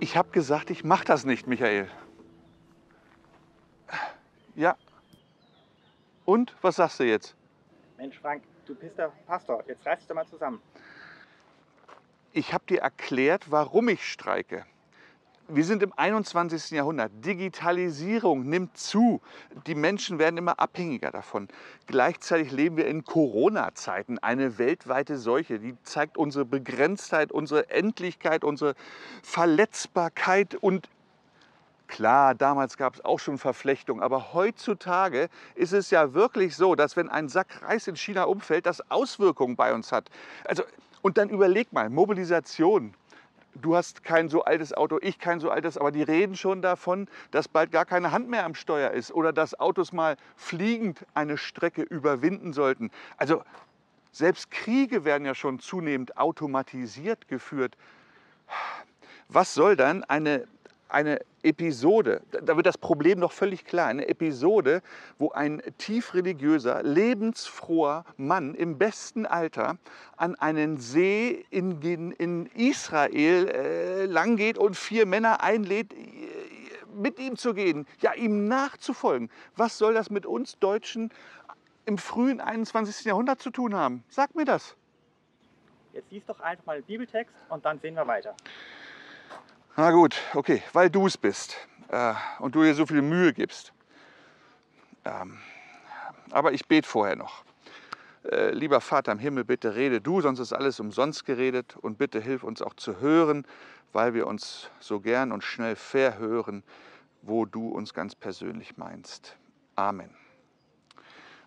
Ich habe gesagt, ich mache das nicht, Michael. Ja. Und was sagst du jetzt? Mensch, Frank, du bist der Pastor. Jetzt reiß dich doch mal zusammen. Ich habe dir erklärt, warum ich streike. Wir sind im 21. Jahrhundert. Digitalisierung nimmt zu. Die Menschen werden immer abhängiger davon. Gleichzeitig leben wir in Corona-Zeiten, eine weltweite Seuche. Die zeigt unsere Begrenztheit, unsere Endlichkeit, unsere Verletzbarkeit. Und klar, damals gab es auch schon Verflechtungen. Aber heutzutage ist es ja wirklich so, dass wenn ein Sack Reis in China umfällt, das Auswirkungen bei uns hat. Also, und dann überleg mal, Mobilisation, du hast kein so altes Auto, ich kein so altes, aber die reden schon davon, dass bald gar keine Hand mehr am Steuer ist oder dass Autos mal fliegend eine Strecke überwinden sollten. Also selbst Kriege werden ja schon zunehmend automatisiert geführt. Was soll dann eine eine Episode, da wird das Problem doch völlig klar, eine Episode, wo ein tief religiöser, lebensfroher Mann im besten Alter an einen See in, in Israel äh, langgeht und vier Männer einlädt, äh, mit ihm zu gehen, ja, ihm nachzufolgen. Was soll das mit uns Deutschen im frühen 21. Jahrhundert zu tun haben? Sag mir das. Jetzt liest doch einfach mal den Bibeltext und dann sehen wir weiter. Na gut, okay, weil du es bist äh, und du dir so viel Mühe gibst. Ähm, aber ich bete vorher noch. Äh, lieber Vater im Himmel, bitte rede du, sonst ist alles umsonst geredet und bitte hilf uns auch zu hören, weil wir uns so gern und schnell verhören, wo du uns ganz persönlich meinst. Amen.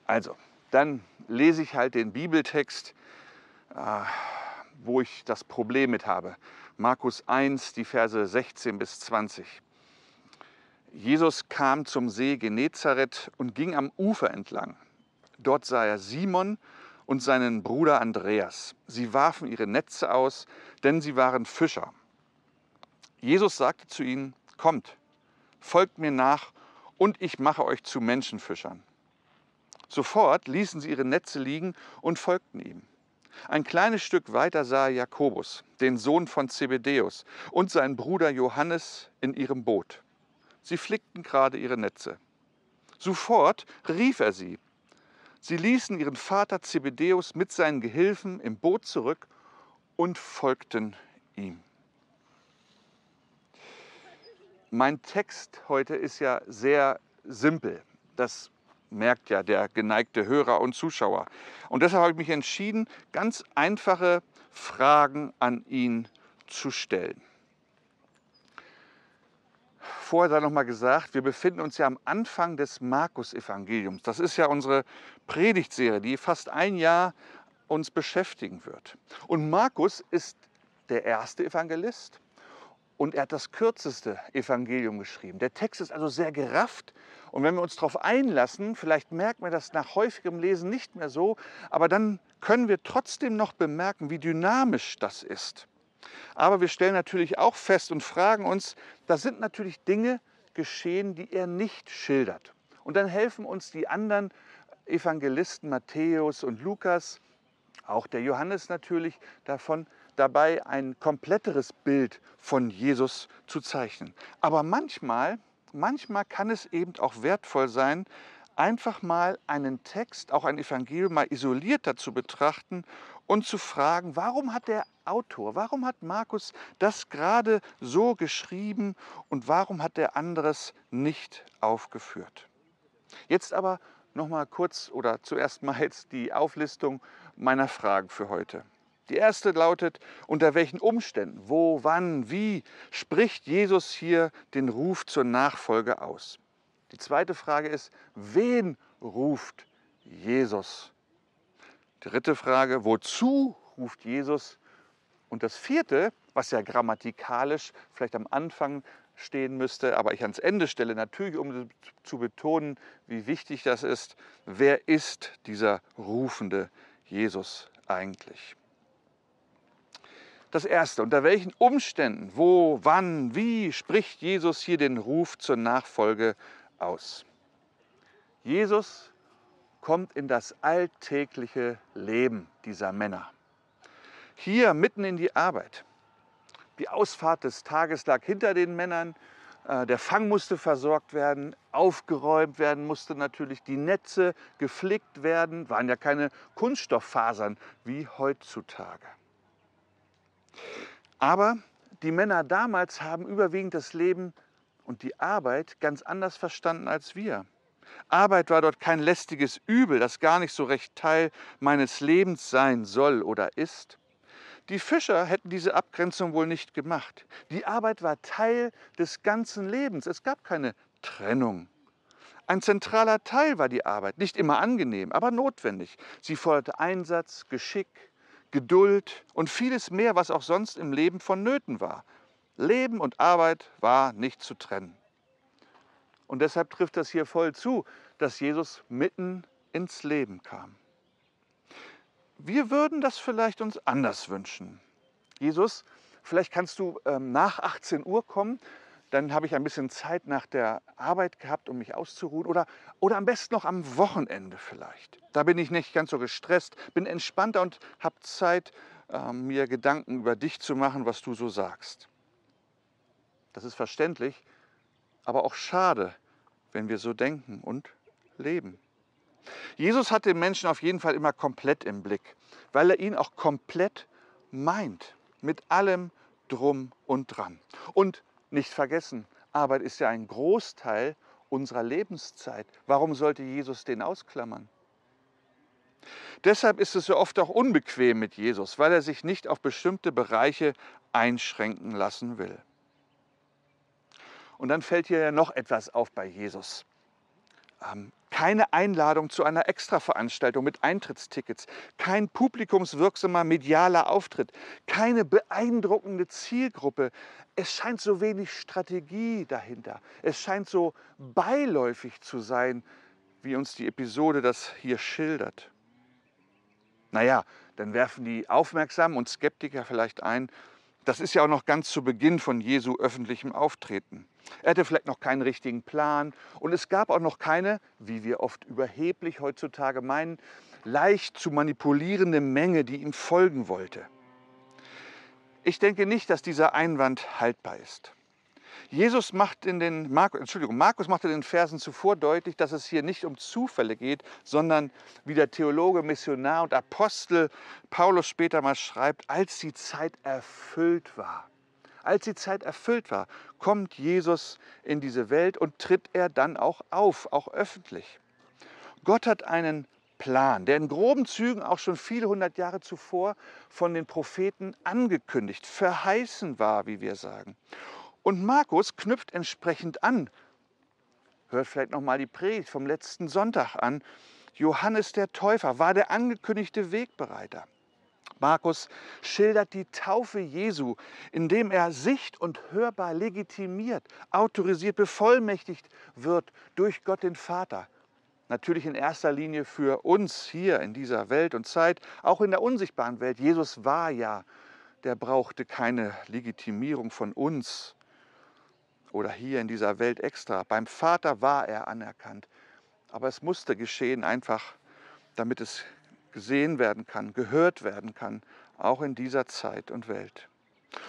Also, dann lese ich halt den Bibeltext, äh, wo ich das Problem mit habe. Markus 1, die Verse 16 bis 20. Jesus kam zum See Genezareth und ging am Ufer entlang. Dort sah er Simon und seinen Bruder Andreas. Sie warfen ihre Netze aus, denn sie waren Fischer. Jesus sagte zu ihnen, Kommt, folgt mir nach, und ich mache euch zu Menschenfischern. Sofort ließen sie ihre Netze liegen und folgten ihm. Ein kleines Stück weiter sah er Jakobus, den Sohn von Zebedäus, und seinen Bruder Johannes in ihrem Boot. Sie flickten gerade ihre Netze. Sofort rief er sie. Sie ließen ihren Vater Zebedäus mit seinen Gehilfen im Boot zurück und folgten ihm. Mein Text heute ist ja sehr simpel. Das merkt ja der geneigte Hörer und Zuschauer. Und deshalb habe ich mich entschieden, ganz einfache Fragen an ihn zu stellen. Vorher sei noch mal gesagt, wir befinden uns ja am Anfang des Markus-Evangeliums. Das ist ja unsere Predigtserie, die fast ein Jahr uns beschäftigen wird. Und Markus ist der erste Evangelist und er hat das kürzeste Evangelium geschrieben. Der Text ist also sehr gerafft. Und wenn wir uns darauf einlassen, vielleicht merken wir das nach häufigem Lesen nicht mehr so, aber dann können wir trotzdem noch bemerken, wie dynamisch das ist. Aber wir stellen natürlich auch fest und fragen uns, da sind natürlich Dinge geschehen, die er nicht schildert. Und dann helfen uns die anderen Evangelisten Matthäus und Lukas, auch der Johannes natürlich, davon dabei ein kompletteres Bild von Jesus zu zeichnen. Aber manchmal, manchmal kann es eben auch wertvoll sein, einfach mal einen Text, auch ein Evangelium mal isolierter zu betrachten und zu fragen, warum hat der Autor, warum hat Markus das gerade so geschrieben und warum hat der anderes nicht aufgeführt? Jetzt aber noch mal kurz oder zuerst mal jetzt die Auflistung meiner Fragen für heute. Die erste lautet, unter welchen Umständen, wo, wann, wie spricht Jesus hier den Ruf zur Nachfolge aus? Die zweite Frage ist, wen ruft Jesus? Dritte Frage, wozu ruft Jesus? Und das vierte, was ja grammatikalisch vielleicht am Anfang stehen müsste, aber ich ans Ende stelle, natürlich um zu betonen, wie wichtig das ist, wer ist dieser rufende Jesus eigentlich? Das Erste, unter welchen Umständen, wo, wann, wie spricht Jesus hier den Ruf zur Nachfolge aus? Jesus kommt in das alltägliche Leben dieser Männer. Hier mitten in die Arbeit. Die Ausfahrt des Tages lag hinter den Männern. Äh, Der Fang musste versorgt werden, aufgeräumt werden musste natürlich, die Netze geflickt werden, waren ja keine Kunststofffasern wie heutzutage. Aber die Männer damals haben überwiegend das Leben und die Arbeit ganz anders verstanden als wir. Arbeit war dort kein lästiges Übel, das gar nicht so recht Teil meines Lebens sein soll oder ist. Die Fischer hätten diese Abgrenzung wohl nicht gemacht. Die Arbeit war Teil des ganzen Lebens. Es gab keine Trennung. Ein zentraler Teil war die Arbeit, nicht immer angenehm, aber notwendig. Sie forderte Einsatz, Geschick, Geduld und vieles mehr, was auch sonst im Leben vonnöten war. Leben und Arbeit war nicht zu trennen. Und deshalb trifft das hier voll zu, dass Jesus mitten ins Leben kam. Wir würden das vielleicht uns anders wünschen. Jesus, vielleicht kannst du ähm, nach 18 Uhr kommen, dann habe ich ein bisschen Zeit nach der Arbeit gehabt, um mich auszuruhen. Oder, oder am besten noch am Wochenende vielleicht. Da bin ich nicht ganz so gestresst, bin entspannter und habe Zeit, äh, mir Gedanken über dich zu machen, was du so sagst. Das ist verständlich, aber auch schade, wenn wir so denken und leben. Jesus hat den Menschen auf jeden Fall immer komplett im Blick, weil er ihn auch komplett meint, mit allem drum und dran. Und nicht vergessen, Arbeit ist ja ein Großteil unserer Lebenszeit. Warum sollte Jesus den ausklammern? Deshalb ist es so oft auch unbequem mit Jesus, weil er sich nicht auf bestimmte Bereiche einschränken lassen will. Und dann fällt hier ja noch etwas auf bei Jesus. Ähm, keine Einladung zu einer Extraveranstaltung mit Eintrittstickets, kein publikumswirksamer medialer Auftritt, keine beeindruckende Zielgruppe. Es scheint so wenig Strategie dahinter. Es scheint so beiläufig zu sein, wie uns die Episode das hier schildert. Naja, dann werfen die Aufmerksamen und Skeptiker vielleicht ein, das ist ja auch noch ganz zu Beginn von Jesu öffentlichem Auftreten. Er hatte vielleicht noch keinen richtigen Plan und es gab auch noch keine, wie wir oft überheblich heutzutage meinen, leicht zu manipulierende Menge, die ihm folgen wollte. Ich denke nicht, dass dieser Einwand haltbar ist. Jesus macht in den Markus, Entschuldigung, Markus macht in den Versen zuvor deutlich, dass es hier nicht um Zufälle geht, sondern wie der Theologe, Missionar und Apostel Paulus später mal schreibt, als die Zeit erfüllt war. Als die Zeit erfüllt war, kommt Jesus in diese Welt und tritt er dann auch auf, auch öffentlich. Gott hat einen Plan, der in groben Zügen auch schon viele hundert Jahre zuvor von den Propheten angekündigt, verheißen war, wie wir sagen. Und Markus knüpft entsprechend an. Hört vielleicht noch mal die Predigt vom letzten Sonntag an. Johannes der Täufer war der angekündigte Wegbereiter. Markus schildert die Taufe Jesu, indem er sicht- und hörbar legitimiert, autorisiert, bevollmächtigt wird durch Gott den Vater. Natürlich in erster Linie für uns hier in dieser Welt und Zeit, auch in der unsichtbaren Welt. Jesus war ja, der brauchte keine Legitimierung von uns oder hier in dieser Welt extra. Beim Vater war er anerkannt, aber es musste geschehen, einfach damit es gesehen werden kann, gehört werden kann, auch in dieser Zeit und Welt.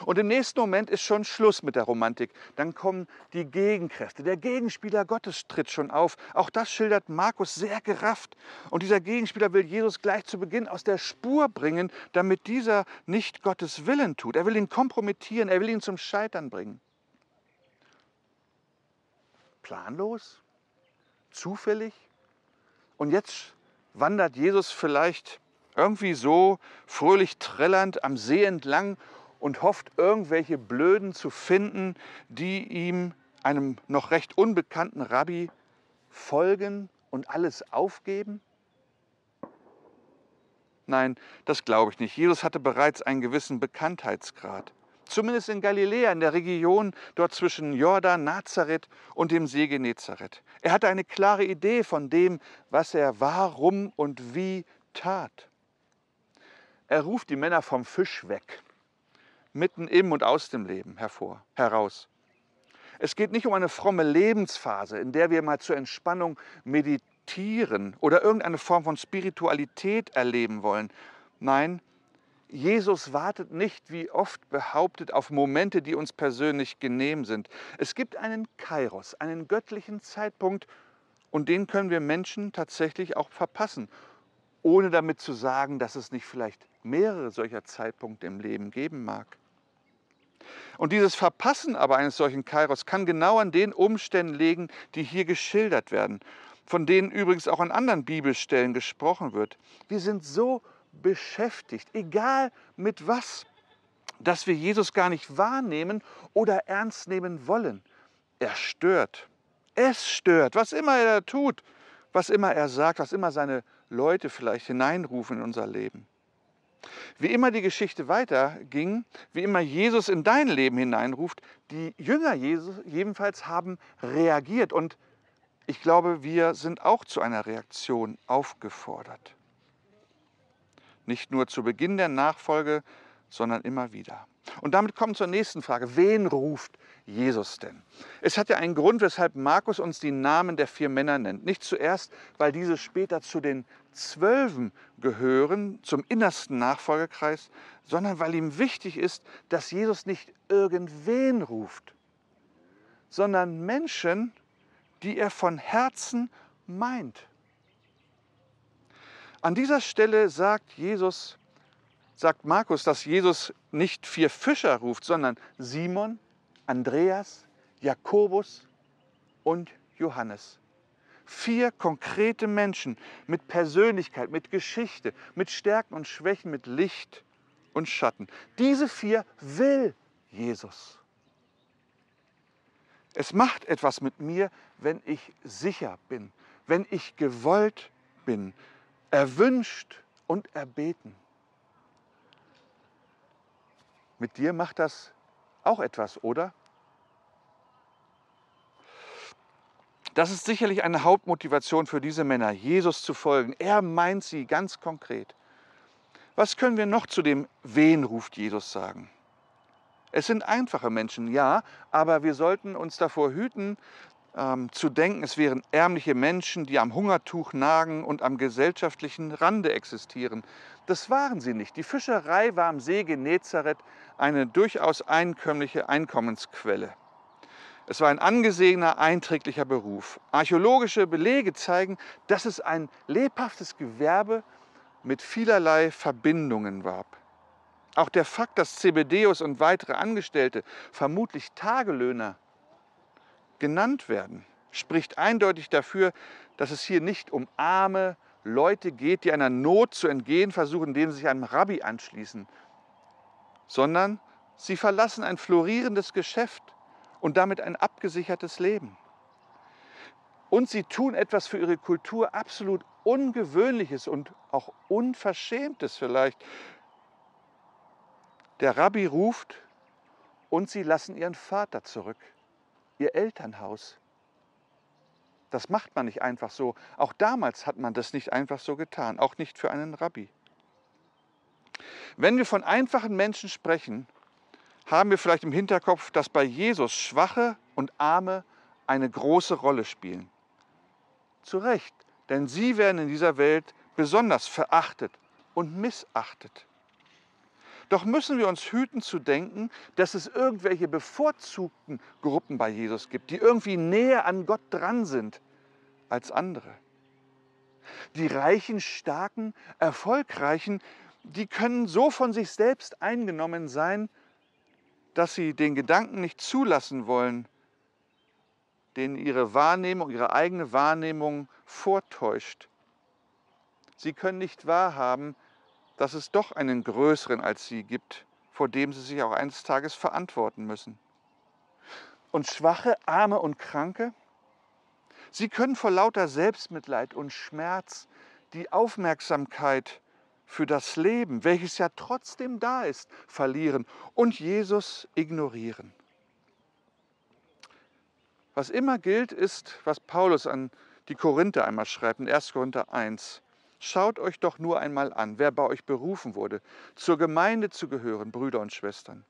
Und im nächsten Moment ist schon Schluss mit der Romantik. Dann kommen die Gegenkräfte. Der Gegenspieler Gottes tritt schon auf. Auch das schildert Markus sehr gerafft. Und dieser Gegenspieler will Jesus gleich zu Beginn aus der Spur bringen, damit dieser nicht Gottes Willen tut. Er will ihn kompromittieren, er will ihn zum Scheitern bringen. Planlos? Zufällig? Und jetzt wandert Jesus vielleicht irgendwie so fröhlich trillernd am See entlang und hofft, irgendwelche Blöden zu finden, die ihm, einem noch recht unbekannten Rabbi, folgen und alles aufgeben? Nein, das glaube ich nicht. Jesus hatte bereits einen gewissen Bekanntheitsgrad. Zumindest in Galiläa, in der Region dort zwischen Jordan, Nazareth und dem See Genezareth. Er hatte eine klare Idee von dem, was er warum und wie tat. Er ruft die Männer vom Fisch weg, mitten im und aus dem Leben hervor, heraus. Es geht nicht um eine fromme Lebensphase, in der wir mal zur Entspannung meditieren oder irgendeine Form von Spiritualität erleben wollen. Nein, Jesus wartet nicht, wie oft behauptet, auf Momente, die uns persönlich genehm sind. Es gibt einen Kairos, einen göttlichen Zeitpunkt, und den können wir Menschen tatsächlich auch verpassen, ohne damit zu sagen, dass es nicht vielleicht mehrere solcher Zeitpunkte im Leben geben mag. Und dieses Verpassen aber eines solchen Kairos kann genau an den Umständen liegen, die hier geschildert werden, von denen übrigens auch an anderen Bibelstellen gesprochen wird. Wir sind so beschäftigt, egal mit was, dass wir Jesus gar nicht wahrnehmen oder ernst nehmen wollen. Er stört. Es stört, was immer er tut, was immer er sagt, was immer seine Leute vielleicht hineinrufen in unser Leben. Wie immer die Geschichte weiterging, wie immer Jesus in dein Leben hineinruft, die Jünger Jesus jedenfalls haben reagiert. Und ich glaube, wir sind auch zu einer Reaktion aufgefordert. Nicht nur zu Beginn der Nachfolge, sondern immer wieder. Und damit kommen wir zur nächsten Frage. Wen ruft Jesus denn? Es hat ja einen Grund, weshalb Markus uns die Namen der vier Männer nennt. Nicht zuerst, weil diese später zu den Zwölfen gehören, zum innersten Nachfolgekreis, sondern weil ihm wichtig ist, dass Jesus nicht irgendwen ruft, sondern Menschen, die er von Herzen meint. An dieser Stelle sagt Jesus, sagt Markus, dass Jesus nicht vier Fischer ruft, sondern Simon, Andreas, Jakobus und Johannes. Vier konkrete Menschen mit Persönlichkeit, mit Geschichte, mit Stärken und Schwächen, mit Licht und Schatten. Diese vier will Jesus. Es macht etwas mit mir, wenn ich sicher bin, wenn ich gewollt bin, erwünscht und erbeten. Mit dir macht das auch etwas, oder? Das ist sicherlich eine Hauptmotivation für diese Männer, Jesus zu folgen. Er meint sie ganz konkret. Was können wir noch zu dem Wen ruft Jesus sagen? Es sind einfache Menschen, ja, aber wir sollten uns davor hüten, ähm, zu denken, es wären ärmliche Menschen, die am Hungertuch nagen und am gesellschaftlichen Rande existieren. Das waren sie nicht. Die Fischerei war am See Genezareth eine durchaus einkömmliche Einkommensquelle. Es war ein angesehener, einträglicher Beruf. Archäologische Belege zeigen, dass es ein lebhaftes Gewerbe mit vielerlei Verbindungen war. Auch der Fakt, dass Zebedeus und weitere Angestellte, vermutlich Tagelöhner, genannt werden, spricht eindeutig dafür, dass es hier nicht um arme Leute geht, die einer Not zu entgehen versuchen, indem sie sich einem Rabbi anschließen, sondern sie verlassen ein florierendes Geschäft und damit ein abgesichertes Leben. Und sie tun etwas für ihre Kultur absolut Ungewöhnliches und auch Unverschämtes vielleicht. Der Rabbi ruft und sie lassen ihren Vater zurück, ihr Elternhaus. Das macht man nicht einfach so. Auch damals hat man das nicht einfach so getan, auch nicht für einen Rabbi. Wenn wir von einfachen Menschen sprechen, haben wir vielleicht im Hinterkopf, dass bei Jesus Schwache und Arme eine große Rolle spielen. Zu Recht, denn sie werden in dieser Welt besonders verachtet und missachtet. Doch müssen wir uns hüten zu denken, dass es irgendwelche bevorzugten Gruppen bei Jesus gibt, die irgendwie näher an Gott dran sind als andere. Die reichen, starken, erfolgreichen, die können so von sich selbst eingenommen sein, dass sie den Gedanken nicht zulassen wollen, den ihre Wahrnehmung, ihre eigene Wahrnehmung vortäuscht. Sie können nicht wahrhaben, dass es doch einen Größeren als sie gibt, vor dem sie sich auch eines Tages verantworten müssen. Und Schwache, Arme und Kranke, sie können vor lauter Selbstmitleid und Schmerz die Aufmerksamkeit für das Leben, welches ja trotzdem da ist, verlieren und Jesus ignorieren. Was immer gilt, ist, was Paulus an die Korinther einmal schreibt, in 1. Korinther 1. Schaut euch doch nur einmal an, wer bei euch berufen wurde, zur Gemeinde zu gehören, Brüder und Schwestern.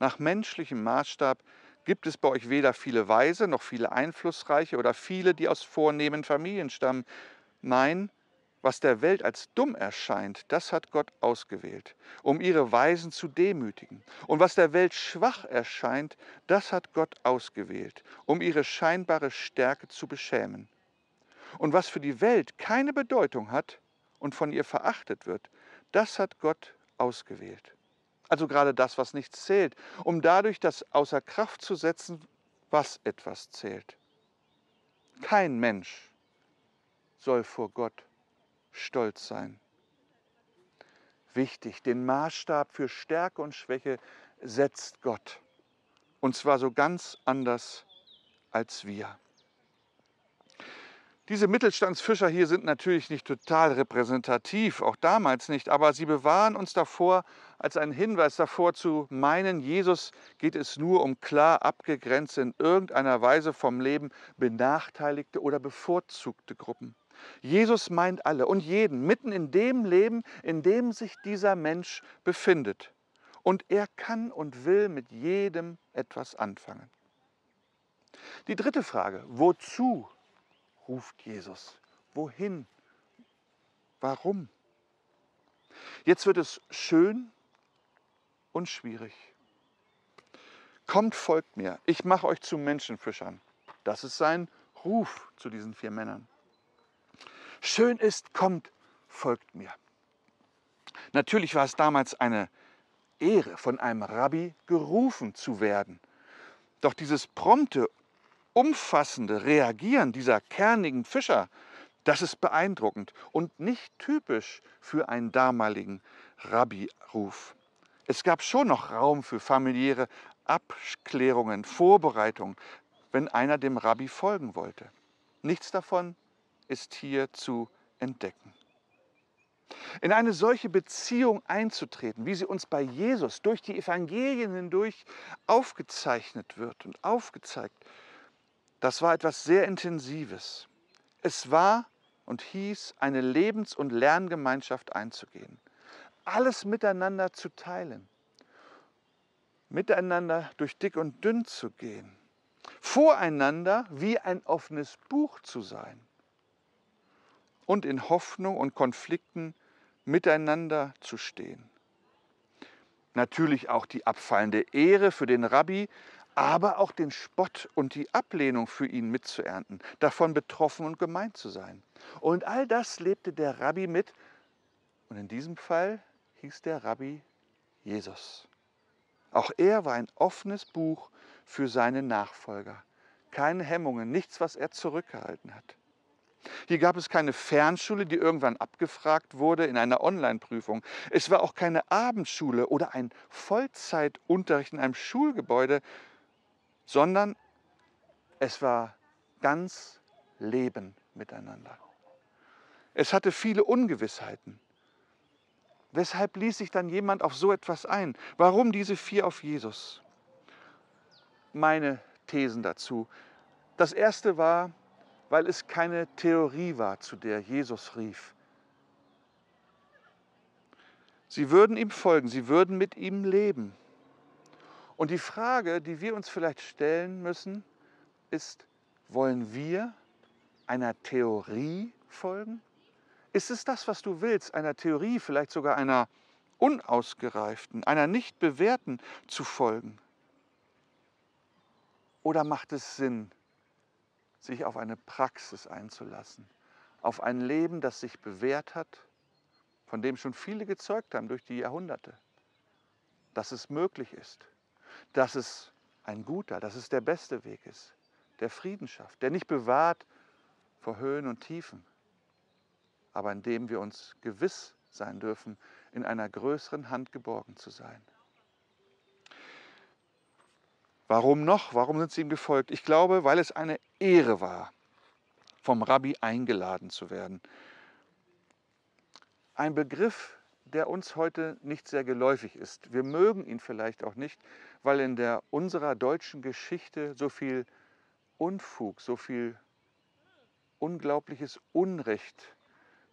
Nach menschlichem Maßstab gibt es bei euch weder viele Weise noch viele Einflussreiche oder viele, die aus vornehmen Familien stammen. Nein, was der Welt als dumm erscheint, das hat Gott ausgewählt, um ihre Weisen zu demütigen. Und was der Welt schwach erscheint, das hat Gott ausgewählt, um ihre scheinbare Stärke zu beschämen. Und was für die Welt keine Bedeutung hat und von ihr verachtet wird, das hat Gott ausgewählt. Also gerade das, was nichts zählt, um dadurch das außer Kraft zu setzen, was etwas zählt. Kein Mensch soll vor Gott stolz sein. Wichtig, den Maßstab für Stärke und Schwäche setzt Gott. Und zwar so ganz anders als wir. Diese Mittelstandsfischer hier sind natürlich nicht total repräsentativ, auch damals nicht, aber sie bewahren uns davor als einen Hinweis davor zu meinen, Jesus geht es nur um klar abgegrenzte, in irgendeiner Weise vom Leben benachteiligte oder bevorzugte Gruppen. Jesus meint alle und jeden, mitten in dem Leben, in dem sich dieser Mensch befindet. Und er kann und will mit jedem etwas anfangen. Die dritte Frage, wozu ruft Jesus? Wohin? Warum? Jetzt wird es schön und schwierig. Kommt, folgt mir, ich mache euch zu Menschenfischern. Das ist sein Ruf zu diesen vier Männern. Schön ist, kommt, folgt mir. Natürlich war es damals eine Ehre, von einem Rabbi gerufen zu werden. Doch dieses prompte, umfassende Reagieren dieser kernigen Fischer, das ist beeindruckend und nicht typisch für einen damaligen Rabbi-Ruf. Es gab schon noch Raum für familiäre Abklärungen, Vorbereitungen, wenn einer dem Rabbi folgen wollte. Nichts davon ist hier zu entdecken. In eine solche Beziehung einzutreten, wie sie uns bei Jesus durch die Evangelien hindurch aufgezeichnet wird und aufgezeigt, das war etwas sehr Intensives. Es war und hieß, eine Lebens- und Lerngemeinschaft einzugehen, alles miteinander zu teilen, miteinander durch dick und dünn zu gehen, voreinander wie ein offenes Buch zu sein und in Hoffnung und Konflikten miteinander zu stehen. Natürlich auch die abfallende Ehre für den Rabbi, aber auch den Spott und die Ablehnung für ihn mitzuernten, davon betroffen und gemeint zu sein. Und all das lebte der Rabbi mit und in diesem Fall hieß der Rabbi Jesus. Auch er war ein offenes Buch für seine Nachfolger. Keine Hemmungen, nichts, was er zurückgehalten hat. Hier gab es keine Fernschule, die irgendwann abgefragt wurde in einer Online-Prüfung. Es war auch keine Abendschule oder ein Vollzeitunterricht in einem Schulgebäude, sondern es war ganz Leben miteinander. Es hatte viele Ungewissheiten. Weshalb ließ sich dann jemand auf so etwas ein? Warum diese vier auf Jesus? Meine Thesen dazu. Das erste war, weil es keine Theorie war, zu der Jesus rief. Sie würden ihm folgen, sie würden mit ihm leben. Und die Frage, die wir uns vielleicht stellen müssen, ist, wollen wir einer Theorie folgen? Ist es das, was du willst, einer Theorie, vielleicht sogar einer unausgereiften, einer nicht bewährten zu folgen? Oder macht es Sinn, sich auf eine Praxis einzulassen, auf ein Leben, das sich bewährt hat, von dem schon viele gezeugt haben durch die Jahrhunderte, dass es möglich ist, dass es ein guter, dass es der beste Weg ist, der Frieden schafft, der nicht bewahrt vor Höhen und Tiefen, aber in dem wir uns gewiss sein dürfen, in einer größeren Hand geborgen zu sein. Warum noch? Warum sind sie ihm gefolgt? Ich glaube, weil es eine Ehre war, vom Rabbi eingeladen zu werden. Ein Begriff, der uns heute nicht sehr geläufig ist. Wir mögen ihn vielleicht auch nicht, weil in der unserer deutschen Geschichte so viel Unfug, so viel unglaubliches Unrecht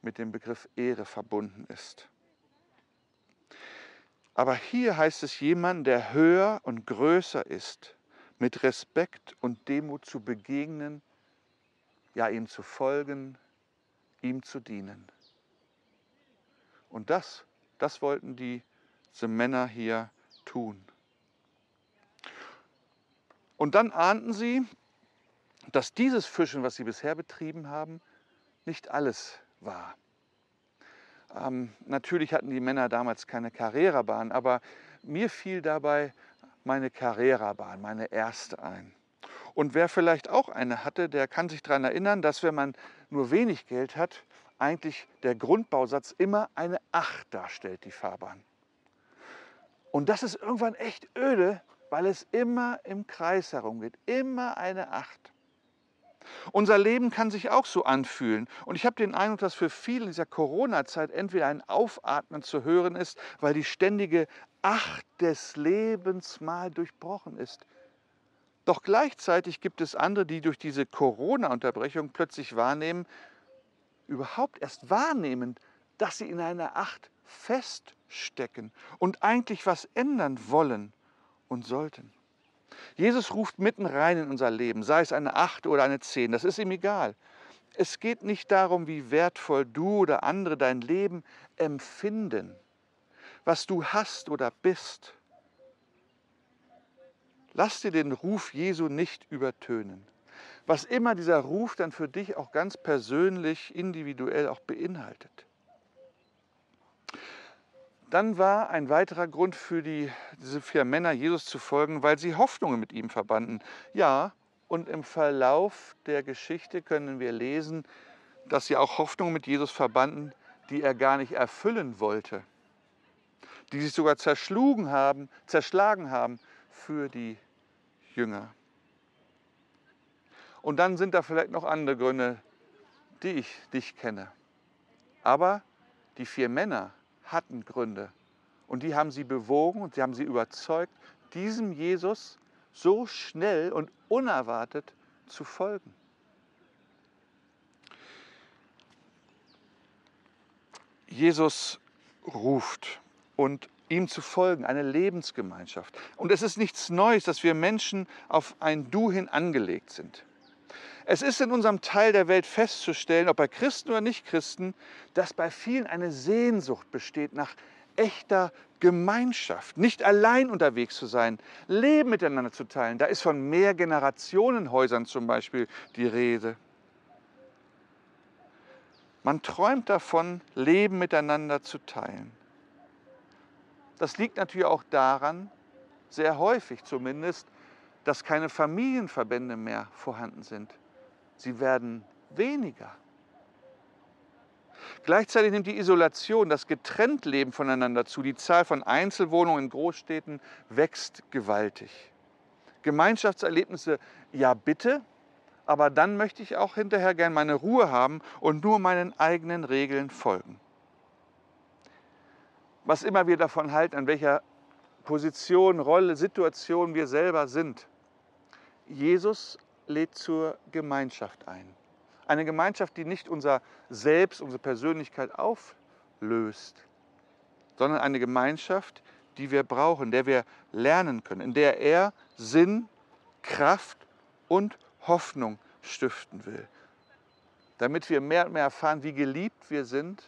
mit dem Begriff Ehre verbunden ist. Aber hier heißt es jemand, der höher und größer ist, mit Respekt und Demut zu begegnen, ja ihm zu folgen, ihm zu dienen. Und das, das wollten die, diese Männer hier tun. Und dann ahnten sie, dass dieses Fischen, was sie bisher betrieben haben, nicht alles war. Ähm, natürlich hatten die Männer damals keine Carrera-Bahn, aber mir fiel dabei meine Carrera-Bahn, meine erste ein. Und wer vielleicht auch eine hatte, der kann sich daran erinnern, dass wenn man nur wenig Geld hat, eigentlich der Grundbausatz immer eine 8 darstellt, die Fahrbahn. Und das ist irgendwann echt öde, weil es immer im Kreis herumgeht, immer eine 8. Unser Leben kann sich auch so anfühlen. Und ich habe den Eindruck, dass für viele in dieser Corona-Zeit entweder ein Aufatmen zu hören ist, weil die ständige Acht des Lebens mal durchbrochen ist. Doch gleichzeitig gibt es andere, die durch diese Corona-Unterbrechung plötzlich wahrnehmen, überhaupt erst wahrnehmen, dass sie in einer Acht feststecken und eigentlich was ändern wollen und sollten. Jesus ruft mitten rein in unser Leben, sei es eine Acht oder eine Zehn, das ist ihm egal. Es geht nicht darum, wie wertvoll du oder andere dein Leben empfinden, was du hast oder bist. Lass dir den Ruf Jesu nicht übertönen. Was immer dieser Ruf dann für dich auch ganz persönlich, individuell auch beinhaltet. Dann war ein weiterer Grund für die, diese vier Männer, Jesus zu folgen, weil sie Hoffnungen mit ihm verbanden. Ja, und im Verlauf der Geschichte können wir lesen, dass sie auch Hoffnungen mit Jesus verbanden, die er gar nicht erfüllen wollte. Die sich sogar zerschlugen haben, zerschlagen haben für die Jünger. Und dann sind da vielleicht noch andere Gründe, die ich nicht kenne. Aber die vier Männer, hatten Gründe. Und die haben sie bewogen und sie haben sie überzeugt, diesem Jesus so schnell und unerwartet zu folgen. Jesus ruft und ihm zu folgen, eine Lebensgemeinschaft. Und es ist nichts Neues, dass wir Menschen auf ein Du hin angelegt sind. Es ist in unserem Teil der Welt festzustellen, ob bei Christen oder Nicht-Christen, dass bei vielen eine Sehnsucht besteht nach echter Gemeinschaft, nicht allein unterwegs zu sein, Leben miteinander zu teilen. Da ist von Mehrgenerationenhäusern zum Beispiel die Rede. Man träumt davon, Leben miteinander zu teilen. Das liegt natürlich auch daran, sehr häufig zumindest, dass keine Familienverbände mehr vorhanden sind sie werden weniger. Gleichzeitig nimmt die Isolation, das Getrenntleben voneinander zu. Die Zahl von Einzelwohnungen in Großstädten wächst gewaltig. Gemeinschaftserlebnisse, ja bitte, aber dann möchte ich auch hinterher gern meine Ruhe haben und nur meinen eigenen Regeln folgen. Was immer wir davon halten, an welcher Position, Rolle, Situation wir selber sind. Jesus lädt zur Gemeinschaft ein. Eine Gemeinschaft, die nicht unser Selbst, unsere Persönlichkeit auflöst, sondern eine Gemeinschaft, die wir brauchen, der wir lernen können, in der er Sinn, Kraft und Hoffnung stiften will. Damit wir mehr und mehr erfahren, wie geliebt wir sind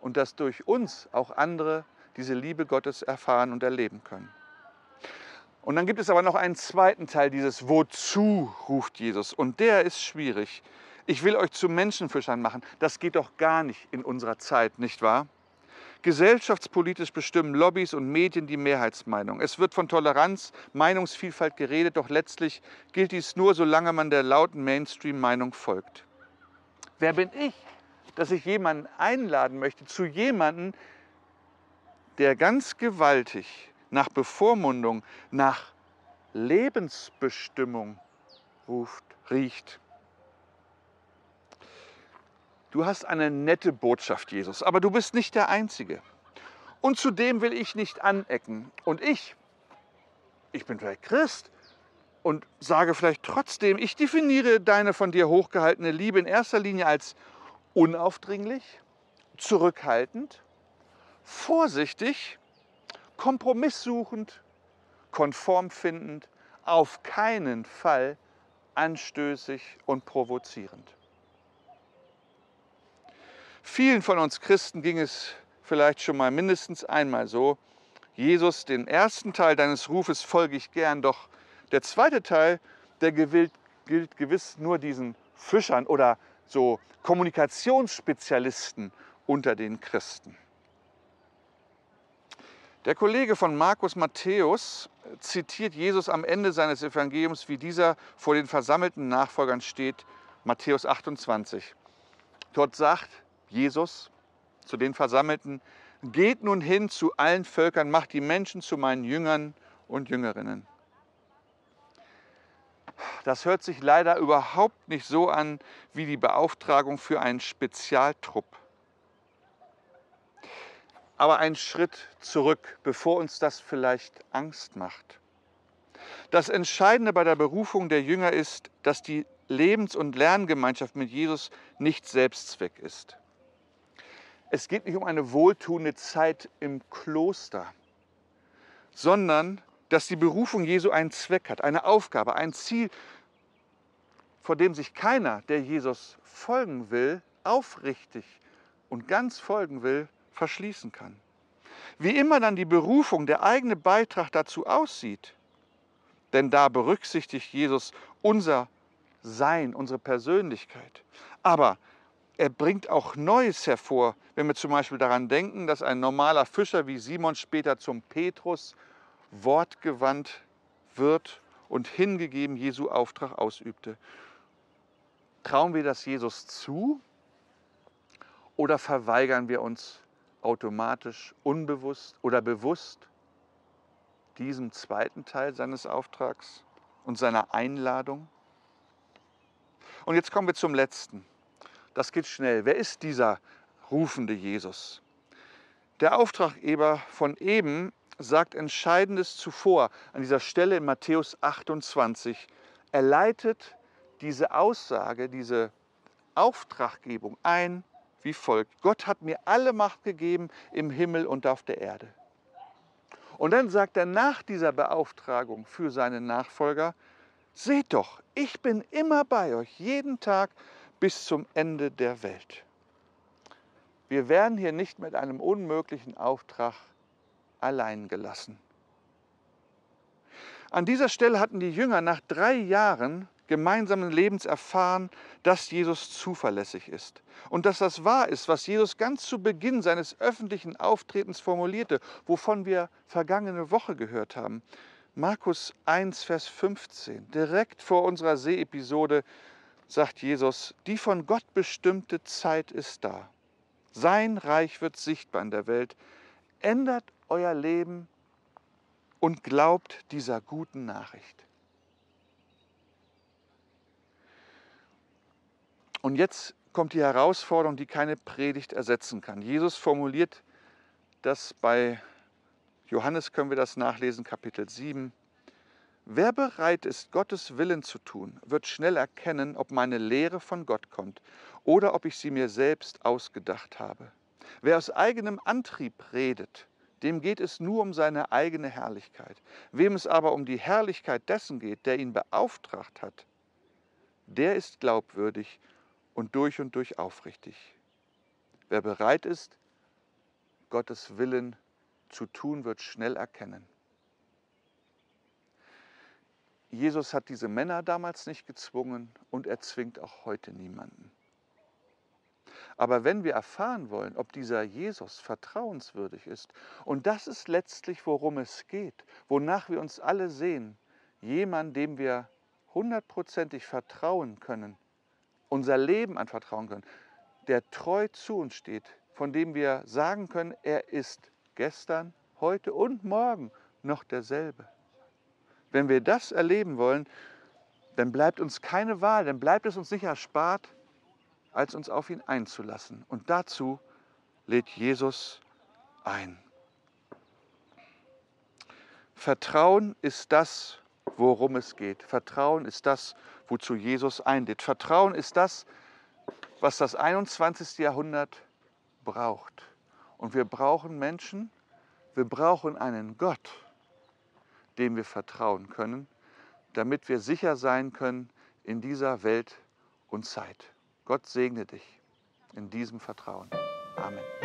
und dass durch uns auch andere diese Liebe Gottes erfahren und erleben können. Und dann gibt es aber noch einen zweiten Teil dieses Wozu ruft Jesus. Und der ist schwierig. Ich will euch zu Menschenfischern machen. Das geht doch gar nicht in unserer Zeit, nicht wahr? Gesellschaftspolitisch bestimmen Lobbys und Medien die Mehrheitsmeinung. Es wird von Toleranz, Meinungsvielfalt geredet, doch letztlich gilt dies nur, solange man der lauten Mainstream-Meinung folgt. Wer bin ich, dass ich jemanden einladen möchte zu jemandem, der ganz gewaltig nach Bevormundung, nach Lebensbestimmung ruft, riecht. Du hast eine nette Botschaft, Jesus, aber du bist nicht der Einzige. Und zudem will ich nicht anecken. Und ich, ich bin vielleicht Christ und sage vielleicht trotzdem, ich definiere deine von dir hochgehaltene Liebe in erster Linie als unaufdringlich, zurückhaltend, vorsichtig kompromisssuchend, konformfindend, auf keinen Fall anstößig und provozierend. Vielen von uns Christen ging es vielleicht schon mal mindestens einmal so, Jesus, den ersten Teil deines Rufes folge ich gern, doch der zweite Teil, der gilt, gilt gewiss nur diesen Fischern oder so Kommunikationsspezialisten unter den Christen. Der Kollege von Markus Matthäus zitiert Jesus am Ende seines Evangeliums, wie dieser vor den versammelten Nachfolgern steht, Matthäus 28. Dort sagt Jesus zu den Versammelten, geht nun hin zu allen Völkern, macht die Menschen zu meinen Jüngern und Jüngerinnen. Das hört sich leider überhaupt nicht so an wie die Beauftragung für einen Spezialtrupp. Aber einen Schritt zurück, bevor uns das vielleicht Angst macht. Das Entscheidende bei der Berufung der Jünger ist, dass die Lebens- und Lerngemeinschaft mit Jesus nicht Selbstzweck ist. Es geht nicht um eine wohltuende Zeit im Kloster, sondern dass die Berufung Jesu einen Zweck hat, eine Aufgabe, ein Ziel, vor dem sich keiner, der Jesus folgen will, aufrichtig und ganz folgen will, verschließen kann. Wie immer dann die Berufung, der eigene Beitrag dazu aussieht, denn da berücksichtigt Jesus unser Sein, unsere Persönlichkeit. Aber er bringt auch Neues hervor, wenn wir zum Beispiel daran denken, dass ein normaler Fischer wie Simon später zum Petrus wortgewandt wird und hingegeben Jesu Auftrag ausübte. Trauen wir das Jesus zu oder verweigern wir uns automatisch, unbewusst oder bewusst diesem zweiten Teil seines Auftrags und seiner Einladung? Und jetzt kommen wir zum letzten. Das geht schnell. Wer ist dieser rufende Jesus? Der Auftraggeber von eben sagt Entscheidendes zuvor an dieser Stelle in Matthäus 28. Er leitet diese Aussage, diese Auftraggebung ein wie folgt. Gott hat mir alle Macht gegeben im Himmel und auf der Erde. Und dann sagt er nach dieser Beauftragung für seine Nachfolger, seht doch, ich bin immer bei euch, jeden Tag bis zum Ende der Welt. Wir werden hier nicht mit einem unmöglichen Auftrag allein gelassen. An dieser Stelle hatten die Jünger nach drei Jahren gemeinsamen Lebens erfahren, dass Jesus zuverlässig ist und dass das wahr ist, was Jesus ganz zu Beginn seines öffentlichen Auftretens formulierte, wovon wir vergangene Woche gehört haben. Markus 1, Vers 15, direkt vor unserer Seeepisode, sagt Jesus, die von Gott bestimmte Zeit ist da. Sein Reich wird sichtbar in der Welt. Ändert euer Leben und glaubt dieser guten Nachricht. Und jetzt kommt die Herausforderung, die keine Predigt ersetzen kann. Jesus formuliert das bei Johannes, können wir das nachlesen, Kapitel 7. Wer bereit ist, Gottes Willen zu tun, wird schnell erkennen, ob meine Lehre von Gott kommt oder ob ich sie mir selbst ausgedacht habe. Wer aus eigenem Antrieb redet, dem geht es nur um seine eigene Herrlichkeit. Wem es aber um die Herrlichkeit dessen geht, der ihn beauftragt hat, der ist glaubwürdig und durch und durch aufrichtig. Wer bereit ist, Gottes Willen zu tun, wird schnell erkennen. Jesus hat diese Männer damals nicht gezwungen und er zwingt auch heute niemanden. Aber wenn wir erfahren wollen, ob dieser Jesus vertrauenswürdig ist, und das ist letztlich, worum es geht, wonach wir uns alle sehen, jemand, dem wir hundertprozentig vertrauen können, unser Leben anvertrauen können, der treu zu uns steht, von dem wir sagen können, er ist gestern, heute und morgen noch derselbe. Wenn wir das erleben wollen, dann bleibt uns keine Wahl, dann bleibt es uns nicht erspart, als uns auf ihn einzulassen. Und dazu lädt Jesus ein. Vertrauen ist das, worum es geht. Vertrauen ist das, wozu Jesus einlädt. Vertrauen ist das, was das 21. Jahrhundert braucht. Und wir brauchen Menschen, wir brauchen einen Gott, dem wir vertrauen können, damit wir sicher sein können in dieser Welt und Zeit. Gott segne dich in diesem Vertrauen. Amen.